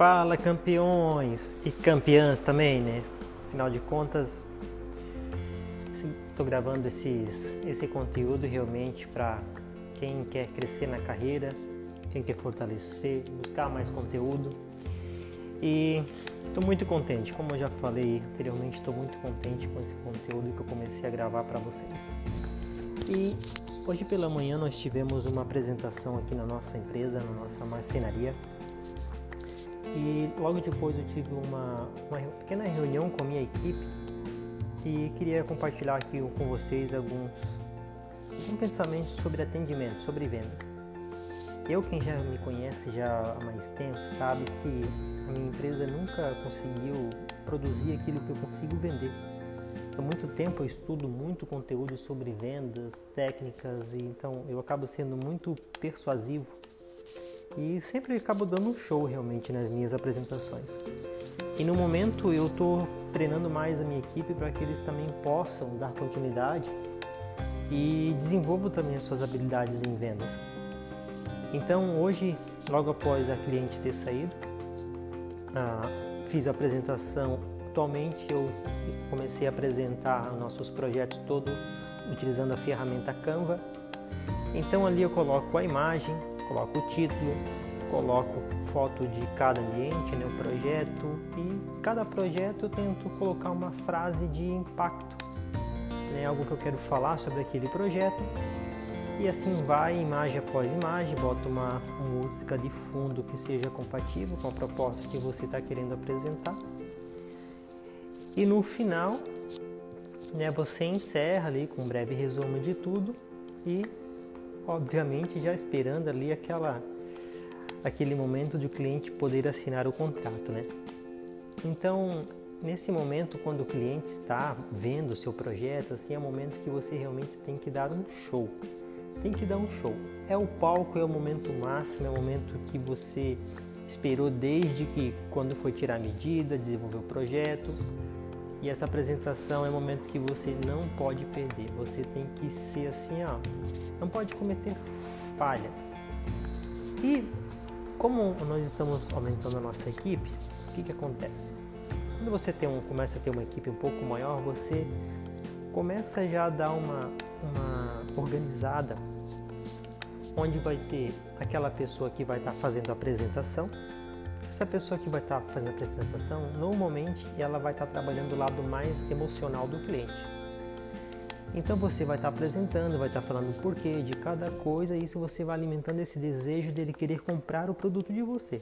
Fala campeões e campeãs também, né? Afinal de contas, estou gravando esses, esse conteúdo realmente para quem quer crescer na carreira, quem quer fortalecer, buscar mais conteúdo. E estou muito contente, como eu já falei anteriormente, estou muito contente com esse conteúdo que eu comecei a gravar para vocês. E hoje pela manhã nós tivemos uma apresentação aqui na nossa empresa, na nossa marcenaria e logo depois eu tive uma, uma pequena reunião com a minha equipe e queria compartilhar aqui com vocês alguns, pensamentos sobre atendimento, sobre vendas. Eu, quem já me conhece já há mais tempo, sabe que a minha empresa nunca conseguiu produzir aquilo que eu consigo vender. Há muito tempo eu estudo muito conteúdo sobre vendas, técnicas, e então eu acabo sendo muito persuasivo e sempre acabo dando um show realmente nas minhas apresentações. E no momento eu estou treinando mais a minha equipe para que eles também possam dar continuidade e desenvolvam também as suas habilidades em vendas. Então hoje, logo após a cliente ter saído, ah, fiz a apresentação. Atualmente eu comecei a apresentar nossos projetos todo utilizando a ferramenta Canva. Então ali eu coloco a imagem, coloco o título, coloco foto de cada ambiente, né, o projeto e cada projeto eu tento colocar uma frase de impacto, né, algo que eu quero falar sobre aquele projeto e assim vai, imagem após imagem, boto uma música de fundo que seja compatível com a proposta que você está querendo apresentar e no final né, você encerra ali com um breve resumo de tudo e obviamente já esperando ali aquela aquele momento de o cliente poder assinar o contrato, né? Então, nesse momento, quando o cliente está vendo o seu projeto, assim, é o momento que você realmente tem que dar um show. Tem que dar um show. É o palco, é o momento máximo, é o momento que você esperou desde que quando foi tirar a medida, desenvolver o projeto, e essa apresentação é um momento que você não pode perder. Você tem que ser assim, ó, não pode cometer falhas. E como nós estamos aumentando a nossa equipe, o que, que acontece? Quando você tem um, começa a ter uma equipe um pouco maior, você começa já a dar uma, uma organizada, onde vai ter aquela pessoa que vai estar fazendo a apresentação, essa pessoa que vai estar fazendo a apresentação, normalmente ela vai estar trabalhando o lado mais emocional do cliente. Então você vai estar apresentando, vai estar falando o porquê de cada coisa e isso você vai alimentando esse desejo dele querer comprar o produto de você.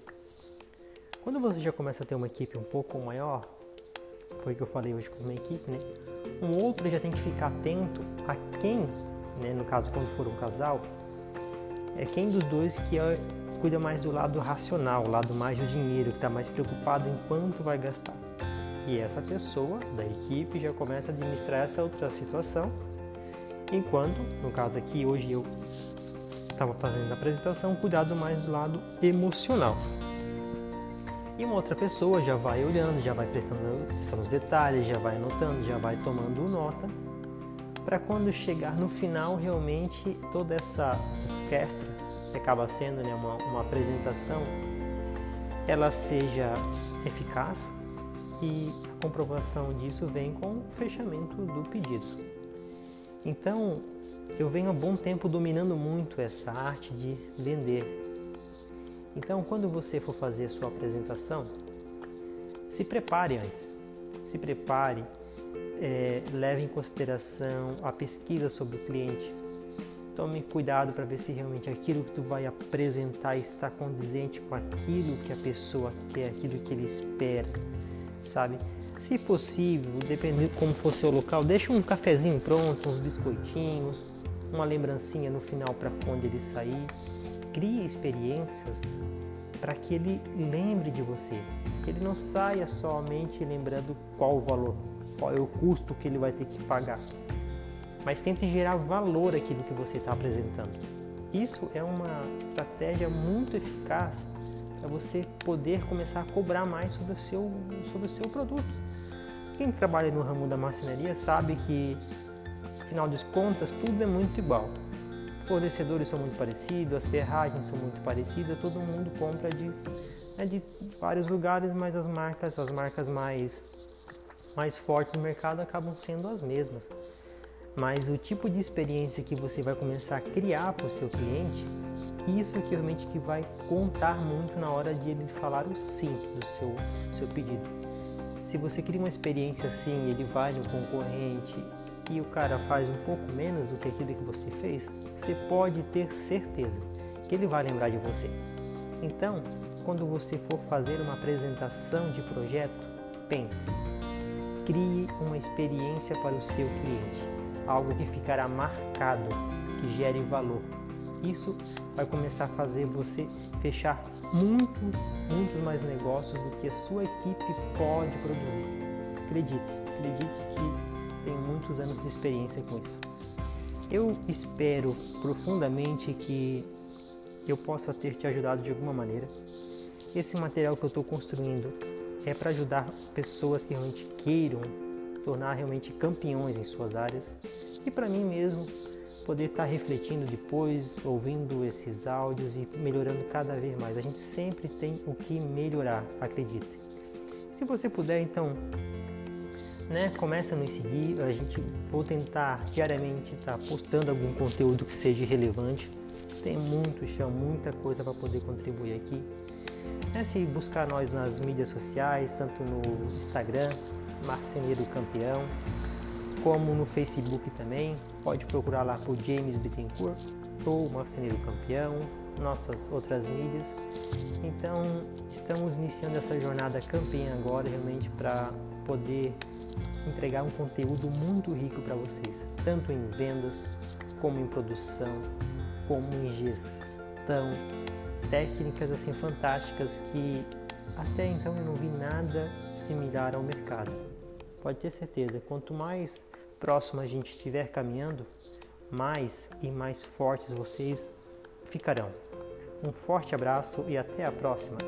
Quando você já começa a ter uma equipe um pouco maior, foi o que eu falei hoje com uma equipe, né? Um outro já tem que ficar atento a quem, né, no caso quando for um casal, é quem dos dois que é, cuida mais do lado racional, o lado mais do dinheiro, que está mais preocupado em quanto vai gastar. E essa pessoa da equipe já começa a administrar essa outra situação, enquanto, no caso aqui, hoje eu estava fazendo a apresentação, cuidado mais do lado emocional. E uma outra pessoa já vai olhando, já vai prestando atenção nos detalhes, já vai anotando, já vai tomando nota para quando chegar no final realmente toda essa orquestra que acaba sendo né, uma, uma apresentação ela seja eficaz e a comprovação disso vem com o fechamento do pedido. Então, eu venho há bom tempo dominando muito essa arte de vender. Então, quando você for fazer sua apresentação, se prepare antes. Se prepare é, leve em consideração a pesquisa sobre o cliente. Tome cuidado para ver se realmente aquilo que tu vai apresentar está condizente com aquilo que a pessoa quer, aquilo que ele espera, sabe? Se possível, dependendo como for seu local, deixa um cafezinho pronto, uns biscoitinhos, uma lembrancinha no final para quando ele sair. Crie experiências para que ele lembre de você, que ele não saia somente lembrando qual o valor qual é o custo que ele vai ter que pagar. Mas tente gerar valor aquilo que você está apresentando. Isso é uma estratégia muito eficaz para você poder começar a cobrar mais sobre o seu, sobre o seu produto. Quem trabalha no ramo da marcenaria sabe que, afinal de contas, tudo é muito igual. fornecedores são muito parecidos, as ferragens são muito parecidas, todo mundo compra de, né, de vários lugares, mas as marcas, as marcas mais, mais fortes do mercado acabam sendo as mesmas. Mas o tipo de experiência que você vai começar a criar para o seu cliente, isso que realmente que vai contar muito na hora de ele falar o sim do seu, seu pedido. Se você cria uma experiência assim, ele vai no concorrente e o cara faz um pouco menos do que aquilo que você fez, você pode ter certeza que ele vai lembrar de você. Então, quando você for fazer uma apresentação de projeto, pense, crie uma experiência para o seu cliente, algo que ficará marcado, que gere valor. Isso vai começar a fazer você fechar muito, muitos mais negócios do que a sua equipe pode produzir. Acredite, acredite que tenho muitos anos de experiência com isso. Eu espero profundamente que eu possa ter te ajudado de alguma maneira. Esse material que eu estou construindo é para ajudar pessoas que realmente queiram tornar realmente campeões em suas áreas e para mim mesmo poder estar tá refletindo depois, ouvindo esses áudios e melhorando cada vez mais. A gente sempre tem o que melhorar, acredite. Se você puder, então né? Começa a nos seguir, a gente vou tentar diariamente estar tá postando algum conteúdo que seja relevante. Tem muito chão, muita coisa para poder contribuir aqui. É se buscar nós nas mídias sociais, tanto no Instagram, Marceneiro Campeão, como no Facebook também. Pode procurar lá por James Bittencourt ou Marceneiro Campeão, nossas outras mídias. Então, estamos iniciando essa jornada campeã agora, realmente para poder entregar um conteúdo muito rico para vocês, tanto em vendas, como em produção, como em gestão, técnicas assim fantásticas que até então eu não vi nada similar ao mercado. Pode ter certeza, quanto mais próximo a gente estiver caminhando, mais e mais fortes vocês ficarão. Um forte abraço e até a próxima!